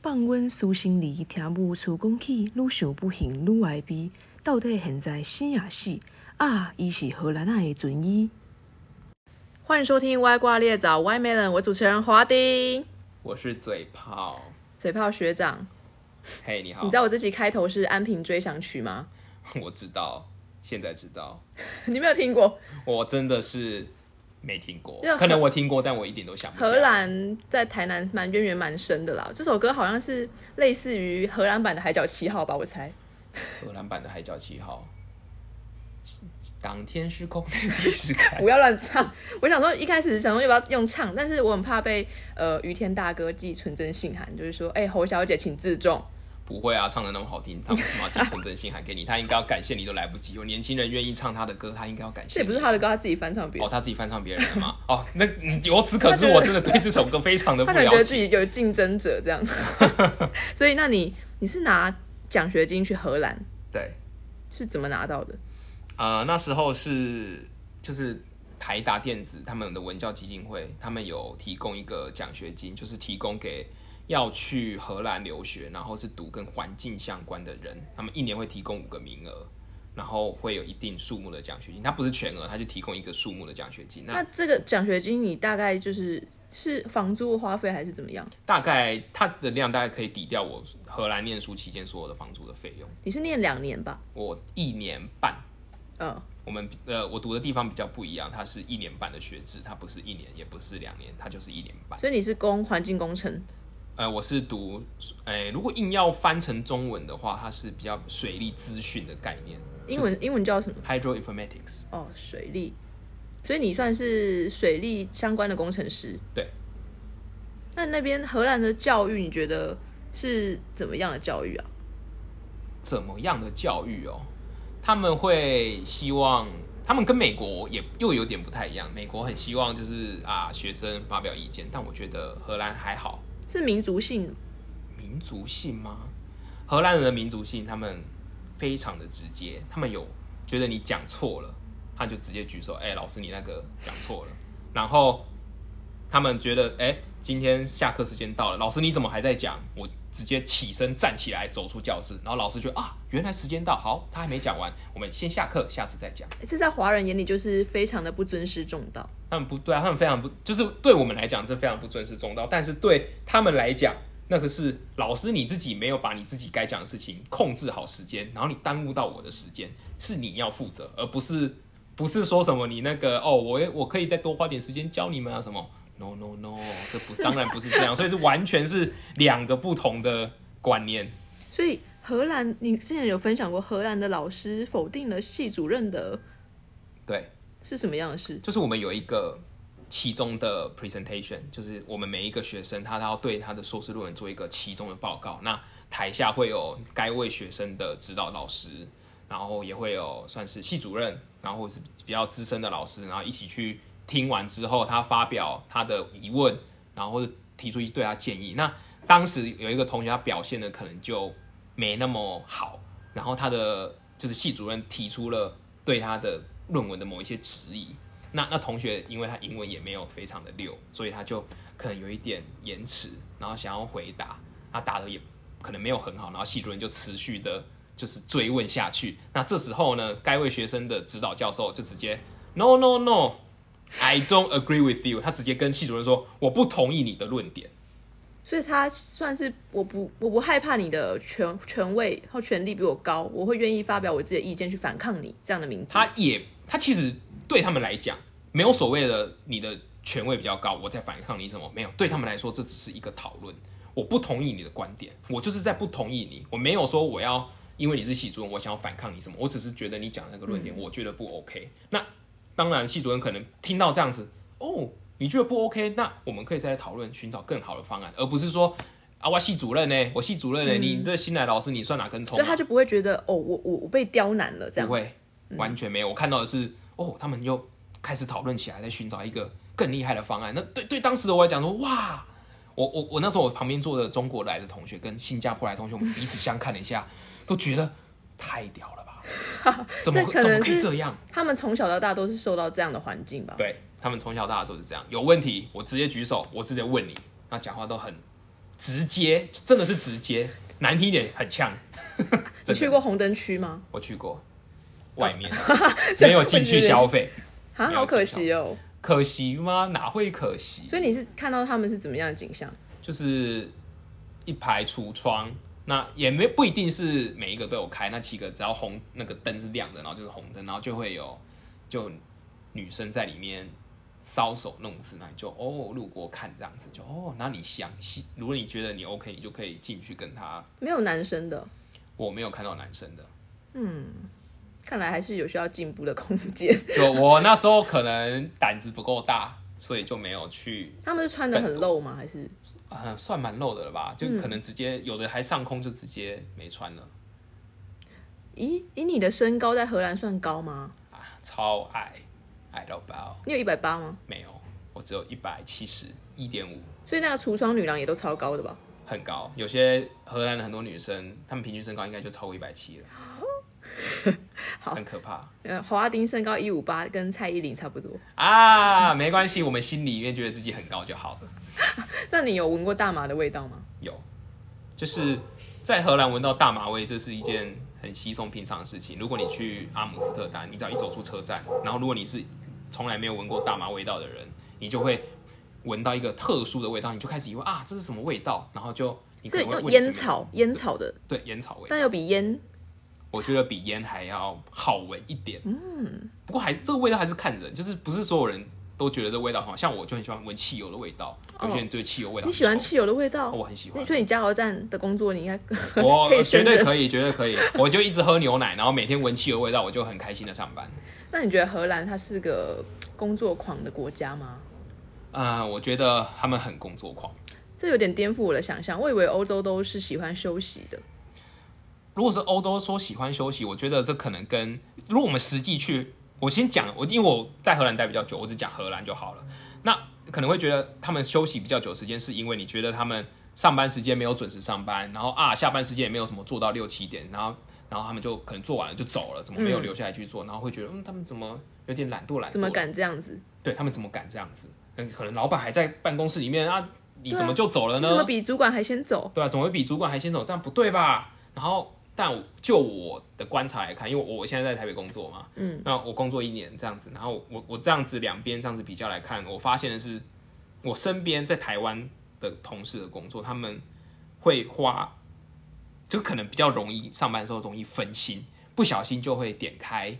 放阮私心里，听母厝讲起，愈想不行愈爱悲。到底现在生也死啊？伊是荷兰仔的准医。欢迎收听《歪瓜裂枣》歪美人，我主持人华丁，我是嘴炮，嘴炮学长。嘿，你好。你知道我这集开头是《安平追想曲》吗？我知道，现在知道。你没有听过？我真的是没听过，可能我听过，但我一点都想不起来。荷兰在台南蛮渊源蛮深的啦。这首歌好像是类似于荷兰版的《海角七号》吧，我猜。荷兰版的《海角七号》，当天是空的地是开。不要乱唱。我想说一开始想说要不要用唱，但是我很怕被呃于天大哥寄纯真信函，就是说，哎、侯小姐请自重。不会啊，唱的那么好听，他为什么要寄纯真信函给你？他应该要感谢你都来不及。有年轻人愿意唱他的歌，他应该要感谢这。也不是他的歌，他自己翻唱别哦，他自己翻唱别人的吗？哦，那嗯由此可知，我真的对这首歌非常的不了解。他觉。得自己有竞争者这样。所以，那你你是拿奖学金去荷兰，对，是怎么拿到的？呃，那时候是就是台达电子他们的文教基金会，他们有提供一个奖学金，就是提供给要去荷兰留学，然后是读跟环境相关的人，他们一年会提供五个名额，然后会有一定数目的奖学金，它不是全额，它就提供一个数目的奖学金。那那这个奖学金你大概就是是房租花费还是怎么样？大概它的量大概可以抵掉我荷兰念书期间所有的房租的费用。你是念两年吧？我一年半。嗯，我们呃，我读的地方比较不一样，它是一年半的学制，它不是一年，也不是两年，它就是一年半。所以你是攻环境工程。呃，我是读，呃，如果硬要翻成中文的话，它是比较水利资讯的概念英文、英文叫什么？，hydro informatics。哦，水利。所以你算是水利相关的工程师。对。那那边荷兰的教育，你觉得是怎么样的教育啊？怎么样的教育哦？他们会希望，他们跟美国也又有点不太一样。美国很希望就是啊，学生发表意见，但我觉得荷兰还好。是民族性民族性吗？荷兰人的民族性，他们非常的直接，他们有觉得你讲错了，他就直接举手，哎、老师你那个讲错了。然后他们觉得，哎、今天下课时间到了，老师你怎么还在讲？我直接起身站起来走出教室，然后老师就啊，原来时间到，好，他还没讲完，我们先下课，下次再讲。这在华人眼里就是非常的不尊师重道。他们不对啊，他们非常不，就是对我们来讲，这非常不尊师重道，但是对他们来讲，那个是老师你自己没有把你自己该讲的事情控制好时间，然后你耽误到我的时间，是你要负责，而不是不是说什么你那个哦，我我可以再多花点时间教你们啊什么？No No No，这不是当然不是这样，所以是完全是两个不同的观念。所以荷兰，你之前有分享过，荷兰的老师否定了系主任的对，是什么样的事？就是我们有一个其中的 presentation，就是我们每一个学生他都要对他的硕士论文做一个其中的报告。那台下会有该位学生的指导老师，然后也会有算是系主任，然后是比较资深的老师，然后一起去听完之后，他发表他的疑问，然后提出一对他建议。那当时有一个同学他表现的可能就没那么好，然后他的就是系主任提出了对他的论文的某一些质疑。那 那同学因为他英文也没有非常的溜，所以他就可能有一点延迟，然后想要回答，他答的也可能没有很好，然后系主任就持续的就是追问下去。那这时候呢，该位学生的指导教授就直接 “No No No No，I don't agree with you，他直接跟系主任说我不同意你的论点。所以他算是我不我不害怕你的权权位和权力比我高，我会愿意发表我自己的意见去反抗你这样的名字。他也他其实对他们来讲，没有所谓的你的权位比较高，我在反抗你什么没有，对他们来说这只是一个讨论。我不同意你的观点，我就是在不同意你，我没有说我要因为你是系主任，我想要反抗你什么，我只是觉得你讲那个论点，我觉得不 OK。那当然，系主任可能听到这样子，哦，你觉得不 OK，那我们可以再来讨论，寻找更好的方案，而不是说啊，我系主任呢，我系主任呢，你这新来老师，你算哪根葱啊？所以他就不会觉得哦，我我我被刁难了这样不。会，完全没有。我看到的是，哦，他们又开始讨论起来，在寻找一个更厉害的方案。那对对当时的我来讲说，哇，我我我那时候我旁边坐的中国来的同学跟新加坡来的同学，我们彼此相看了一下，都觉得太屌了吧？怎么可能是这样？他们从小到大都是受到这样的环境吧？对他们从小到大都是这样，有问题我直接举手，我直接问你，那讲话都很直接，真的是直接，难听一点很呛。你去过红灯区吗？我去过，外面没有进去消费，啊，好可惜哦。可惜吗？哪会可惜？所以你是看到他们是怎么样的景象？就是一排橱窗，那也没不一定是每一个都有开，那七个只要红那个灯是亮的，然后就是红灯，然后就会有就女生在里面搔首弄姿，那你就哦路过看这样子，就哦，那你想细，如果你觉得你 OK，你就可以进去跟他。没有男生的，我没有看到男生的，嗯 看来还是有需要进步的空间。就我那时候可能胆子不够大，所以就没有去，他们是穿的很露吗？还是呃，算蛮露的了吧，就可能直接有的还上空就直接没穿了。以以你的身高在荷兰算高吗？啊，超矮，矮到爆，你有一百八吗？没有，我只有一百七十一点五，所以那个橱窗女郎也都超高的吧？很高。有些荷兰的很多女生，她们平均身高应该就超过一百七了，好很可怕呃，华华丁身高一五八，跟蔡依林差不多。啊！没关系，我们心里面觉得自己很高就好了。那你有闻过大麻的味道吗？有，就是在荷兰闻到大麻味，这是一件很稀松平常的事情。如果你去阿姆斯特丹，你只要一走出车站，然后如果你是从来没有闻过大麻味道的人，你就会闻到一个特殊的味道，你就开始以为啊，这是什么味道？然后就你可用烟草，烟草的，对烟草味，但又比烟我觉得比烟还要好闻一点。嗯，不过还是这个味道还是看人，就是不是所有人都觉得这味道很好，像我就很喜欢闻汽油的味道，有些人对汽油味道你喜欢汽油的味道？哦我很喜欢那。所以你加油站的工作，你应该我绝对可以，绝对可以。我就一直喝牛奶，然后每天闻汽油味道，我就很开心的上班。那你觉得荷兰它是个工作狂的国家吗？啊、我觉得他们很工作狂。这有点颠覆我的想象，我以为欧洲都是喜欢休息的。如果是欧洲说喜欢休息，我觉得这可能跟如果我们实际去，我先讲，我因为我在荷兰待比较久，我只讲荷兰就好了。那可能会觉得他们休息比较久时间，是因为你觉得他们上班时间没有准时上班，然后啊下班时间也没有什么做到六七点，然后然后他们就可能做完了就走了，怎么没有留下来去做？然后会觉得嗯，他们怎么有点懒惰懒？怎么？敢这样子？对他们怎么敢这样子？可能老板还在办公室里面啊，你怎么就走了呢？怎么比主管还先走？对啊，怎么会比主管还先走？这样不对吧？然后，但就我的观察来看，因为我我现在在台北工作嘛，嗯，那我工作一年这样子，然后我我这样子两边这样子比较来看，我发现的是，我身边在台湾的同事的工作，他们会花，就可能比较容易上班的时候容易分心，不小心就会点开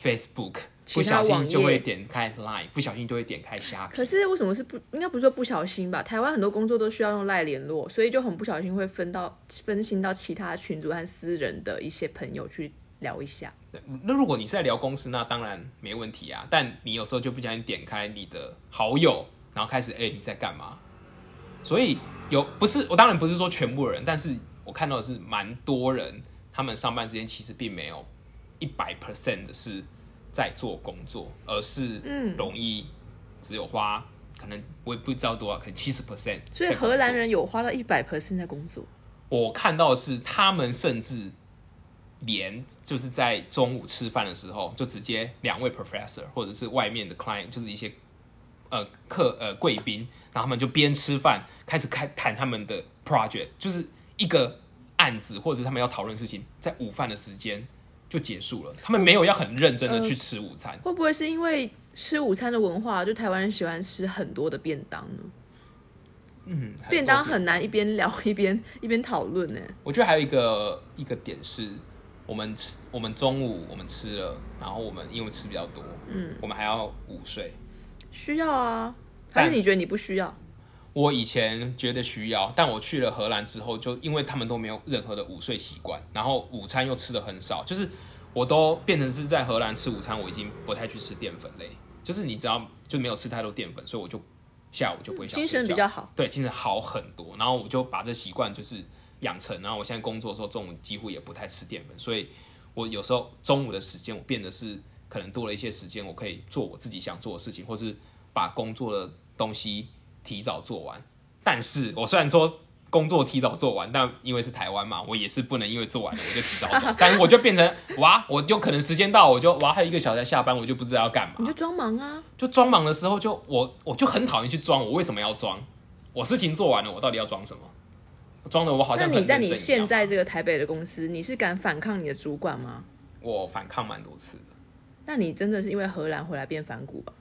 Facebook，其不小心就会点开 Line，不小心就会点开虾皮。可是为什么是不应该不是说不小心吧？台湾很多工作都需要用 Line 联络，所以就很不小心会分到分心到其他群组和私人的一些朋友去聊一下。对那如果你是在聊公司，那当然没问题啊。但你有时候就不小心点开你的好友，然后开始哎、你在干嘛？所以有不是我当然不是说全部人，但是我看到的是蛮多人，他们上班时间其实并没有一百 percent 的是在做工作，而是嗯容易只有花可能我也不知道多少，可能七十 percent。所以荷兰人有花到一百 percent 在工作，我看到的是他们甚至连就是在中午吃饭的时候，就直接两位 professor 或者是外面的 client，就是一些呃客呃贵宾，然后他们就边吃饭开始开谈他们的 project，就是一个案子或者是他们要讨论事情，在午饭的时间就结束了，他们没有要很认真的去吃午餐。会不会是因为吃午餐的文化，就台湾人喜欢吃很多的便当呢？嗯，便当很难一边聊一边一边讨论呢。我觉得还有一个一个点是，我们吃我们中午我们吃了，然后我们因为吃比较多，嗯，我们还要午睡。需要啊，还是你觉得你不需要？我以前觉得需要，但我去了荷兰之后，就因为他们都没有任何的午睡习惯，然后午餐又吃的很少，就是我都变成是在荷兰吃午餐，我已经不太去吃淀粉类，就是你只要就没有吃太多淀粉，所以我就下午就不会想精神比较好。对，精神好很多。然后我就把这习惯就是养成，然后我现在工作的时候中午几乎也不太吃淀粉，所以我有时候中午的时间我变得是可能多了一些时间，我可以做我自己想做的事情，或是把工作的东西提早做完。但是我虽然说工作提早做完，但因为是台湾嘛，我也是不能因为做完了我就提早走，但是我就变成哇，我就可能时间到，我就哇还有一个小时才下班，我就不知道要干嘛。你就装忙啊，就装忙的时候就，我我就很讨厌去装，我为什么要装？我事情做完了，我到底要装什么？装的我好像那你在你现在这个台北的公司，你是敢反抗你的主管吗？我反抗蛮多次的。那你真的是因为荷兰回来变反骨吧？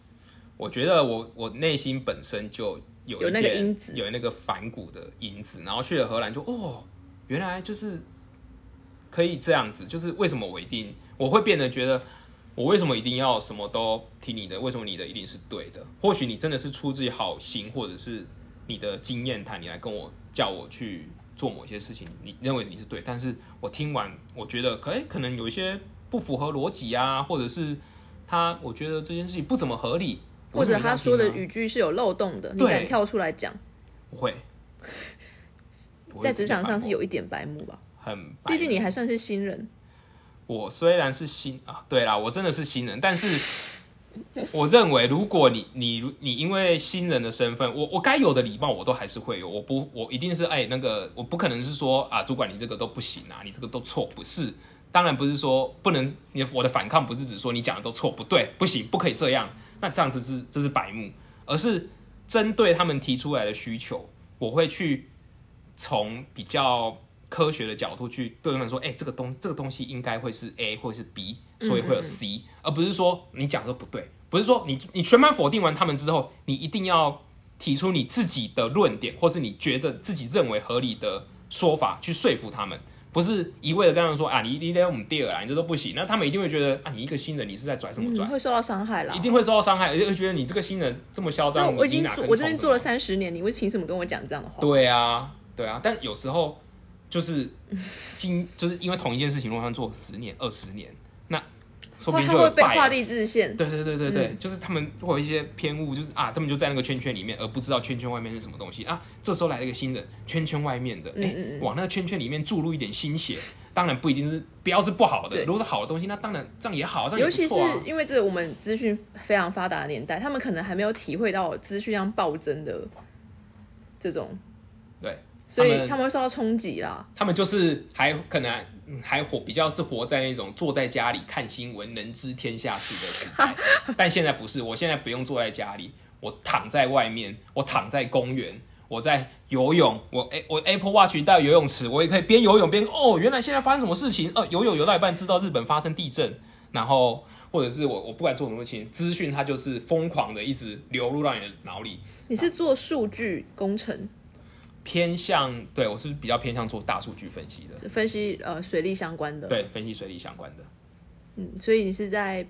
我觉得我我内心本身就有有那个因子有那个反骨的因子，然后去了荷兰就哦，原来就是可以这样子，就是为什么我一定我会变得觉得我为什么一定要什么都听你的？为什么你的一定是对的？或许你真的是出自于好心，或者是你的经验谈，你来跟我叫我去做某些事情，你认为你是对，但是我听完我觉得可哎可能有一些不符合逻辑啊，或者是他我觉得这件事情不怎么合理。我或者他说的语句是有漏洞的，你敢跳出来讲，不会，在职场上是有一点白目吧？很白，毕竟你还算是新人，我虽然是新啊，对啦，我真的是新人，但是 我认为，如果你你你因为新人的身份，我我该有的礼貌我都还是会有，我不我一定是哎那个，我不可能是说啊，主管你这个都不行啊，你这个都错，不是，当然不是说不能，你我的反抗不是指说你讲的都错不对，不行，不可以这样，那这样子是这是白目，而是针对他们提出来的需求，我会去从比较科学的角度去对他们说，哎、这个东这个东西应该会是 A 或者是 B，所以会有 C，、而不是说你讲的不对，不是说你你全盘否定完他们之后，你一定要提出你自己的论点，或是你觉得自己认为合理的说法去说服他们。不是一味的跟他们说啊，你你得我们第二啊，你这都不行，那他们一定会觉得啊，你一个新人，你是在拽什么拽？嗯，会受到伤害了一。定会受到伤害，而且会觉得你这个新人这么嚣那张，我已经我这边做了三十年，你为凭什么跟我讲这样的话？对啊，对啊，但有时候就是 经，就是因为同一件事情，如果他们做十年、二十年，那说不定就会被画地自限。对对对对对，就是他们会有一些偏误，就是啊，他们就在那个圈圈里面，而不知道圈圈外面是什么东西啊。这时候来了一个新的圈圈外面的，嗯哎、往那个圈圈里面注入一点新血，当然不一定是不要是不好的，如果是好的东西，那当然这样也好，这样也尤其是不错啊。因为这个我们资讯非常发达的年代，他们可能还没有体会到资讯量暴增的这种，对，所以他们会受到冲击啦。他们就是还可能嗯还活比较是活在那种坐在家里看新闻、能知天下事的时代，但现在不是，我现在不用坐在家里，我躺在外面，我躺在公园，我在游泳，我哎我 Apple Watch 带游泳池，我也可以边游泳边哦，原来现在发生什么事情？呃，游泳游到一半知道日本发生地震，然后或者是我我不管做什么事情，资讯它就是疯狂的一直流入到你的脑里，你是做数据工程，偏向对我是比较偏向做大数据分析的，分析呃水利相关的。对，分析水利相关的。嗯，所以你是在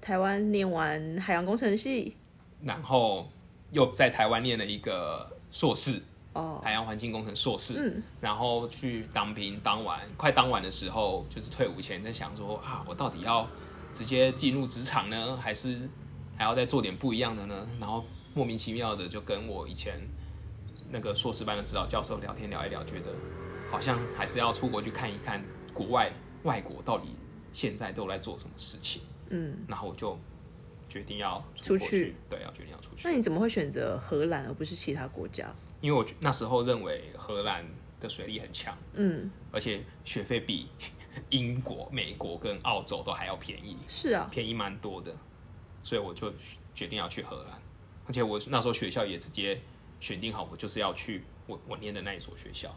台湾念完海洋工程系然后又在台湾念了一个硕士，哦，海洋环境工程硕士，嗯然后去当兵，当完快当完的时候，就是退伍前在想说啊，我到底要直接进入职场呢，还是还要再做点不一样的呢？然后莫名其妙的就跟我以前那个硕士班的指导教授聊天聊一聊，觉得好像还是要出国去看一看国外外国到底现在都在做什么事情，嗯，然后我就决定要出去对，要决定要出去那。你怎么会选择荷兰而不是其他国家？因为我那时候认为荷兰的水利很强，嗯，而且学费比 英国、美国跟澳洲都还要便宜，是啊，便宜蛮多的，所以我就决定要去荷兰。而且我那时候学校也直接选定好，我就是要去我我念的那一所学校。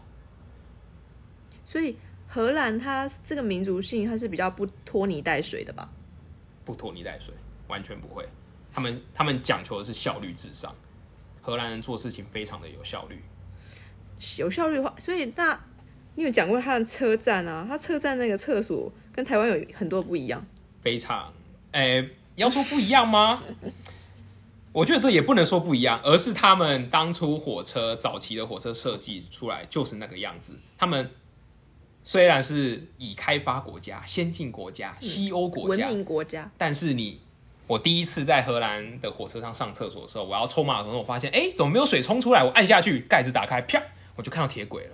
所以荷兰它这个民族性它是比较不拖泥带水的吧？不拖泥带水，完全不会。他们他们讲求的是效率至上，荷兰人做事情非常的有效率。有效率化，所以那你有讲过他的车站啊？他车站那个厕所跟台湾有很多不一样。非常，诶、要说不一样吗？我觉得这也不能说不一样，而是他们当初火车早期的火车设计出来就是那个样子。他们虽然是已开发国家、先进国家、西欧国文家，明国家，但是你，我第一次在荷兰的火车上上厕所的时候，我要冲马桶的时候，我发现，哎、怎么没有水冲出来？我按下去，盖子打开，啪，我就看到铁轨了。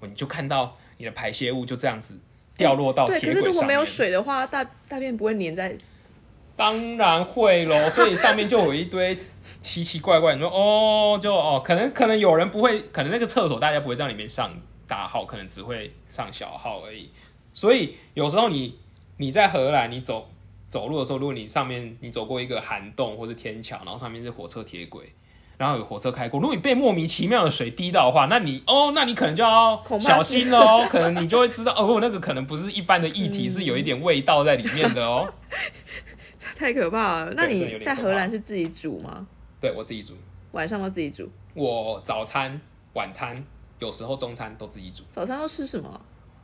我你就看到你的排泄物就这样子掉落到对，铁轨上面。可是如果没有水的话，大大便不会粘在。当然会咯，所以上面就有一堆奇奇怪怪。你说哦，就哦，可能可能有人不会，可能那个厕所大家不会在里面上大号，可能只会上小号而已。所以有时候你你在荷兰，你走走路的时候，如果你上面你走过一个涵洞或者天桥，然后上面是火车铁轨，然然后有火车开过，如果你被莫名其妙的水滴到的话，那你哦，那你可能就要小心了哦，可能你就会知道哦，那个可能不是一般的液体，是有一点味道在里面的哦。太可怕了。那你在荷兰是自己煮吗？对我自己煮，晚上都自己煮？我早餐、晚餐，有时候中餐都自己煮。早餐都吃什么？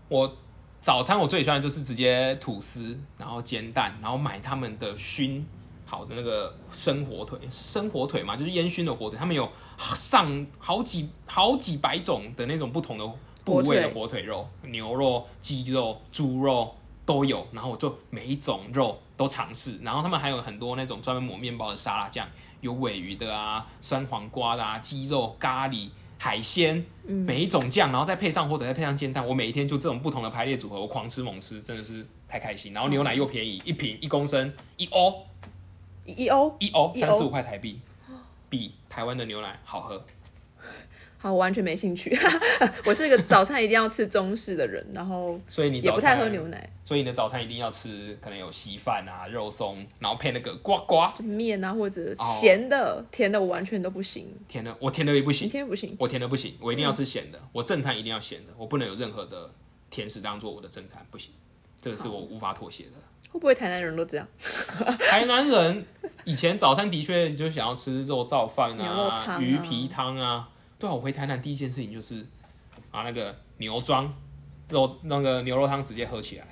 我早餐我最喜欢的就是直接吐司，然后煎蛋，然后买他们的熏好的那个生火腿，生火腿嘛，就是烟熏的火腿，他们有上好几好几百种的那种不同的部位的火腿肉，牛肉、鸡肉、猪肉都有，然后我就每一种肉都尝试，然后他们还有很多那种专门抹面包的沙拉酱，有尾鱼的啊、酸黄瓜的啊、鸡肉、咖喱。海鲜，每一种酱，然后再配上或者，再配上煎蛋，我每一天就这种不同的排列组合，我狂吃猛吃，真的是太开心。然后牛奶又便宜，一瓶一公升一欧一欧？一欧三十五块台币，比台湾的牛奶好喝。好，我完全没兴趣。我是一个早餐一定要吃中式的人，然后所以你也不太喝牛奶，所以你的早餐一定要吃，可能有稀饭啊、肉松，然后配那个呱呱。就面啊或者哦咸的、甜的，我完全都不行。甜的我甜的也不你行，天不行？我甜的不行，我一定要吃咸的。我正餐一定要咸的，我不能有任何的甜食当做我的正餐，不行，这个是我无法妥协的。会不会台南人都这样？台南人以前早餐的确就想要吃肉燥饭啊鱼皮汤啊。对啊，我回台南第一件事情就是把那个牛庄肉那个牛肉汤直接喝起来。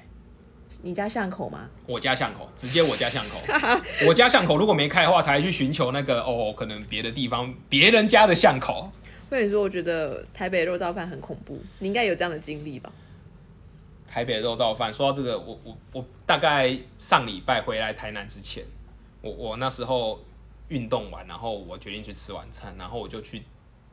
你家巷口吗？我家巷口，直接我家巷口，我家巷口如果没开的话，才去寻求那个哦，可能别的地方别人家的巷口。我跟你说，我觉得台北肉燥饭很恐怖，你应该有这样的经历吧？台北肉燥饭，说到这个，我我我大概上礼拜回来台南之前，我我那时候运动完，然后我决定去吃晚餐，然后我就去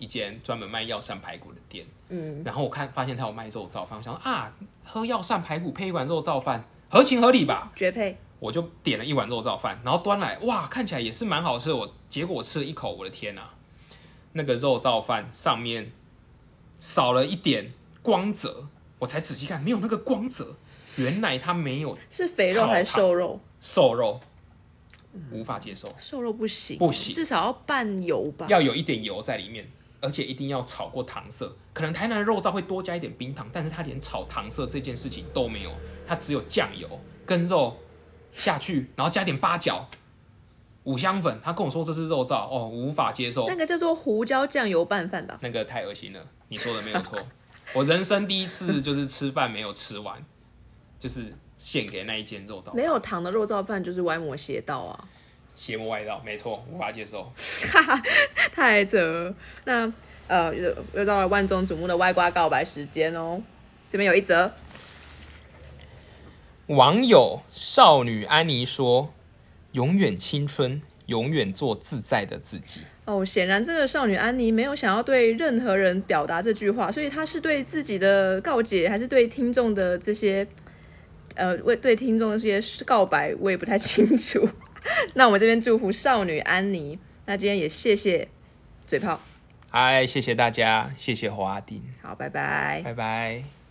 一间专门卖药膳排骨的店，嗯，然后我看发现他有卖肉燥饭，我想啊，喝药膳排骨配一碗肉燥饭，合情合理吧？绝配。我就点了一碗肉燥饭，然后端来，哇，看起来也是蛮好吃的。我结果我吃了一口，我的天啊，那个肉燥饭上面少了一点光泽，我才仔细看，没有那个光泽，原来它没有是肥肉还是瘦肉？瘦肉，无法接受，瘦肉不行，不行至少要拌油吧。要有一点油在里面，而且一定要炒过糖色。可能台南的肉燥会多加一点冰糖，但是它连炒糖色这件事情都没有，它只有酱油跟肉下去，然后加点八角、五香粉。他跟我说这是肉燥，哦，无法接受那，个叫做胡椒酱油拌饭吧？那个太恶心了。你说的没有错，我人生第一次就是吃饭没有吃完，就是献给那一间肉燥，没有糖的肉燥饭就是歪魔邪道啊，邪魔外道，没错，无法接受。太扯了。那呃，又又到了万众瞩目的歪瓜告白时间哦。这边有一则，网友少女安妮说：“永远青春，永远做自在的自己。哦，显然这个少女安妮没有想要对任何人表达这句话，所以她是对自己的告解，还是对听众的这些，呃，为对听众的这些告白，我也不太清楚。那我们这边祝福少女安妮。那今天也谢谢嘴炮，嗨，谢谢大家，谢谢华丁，好，拜拜。拜拜。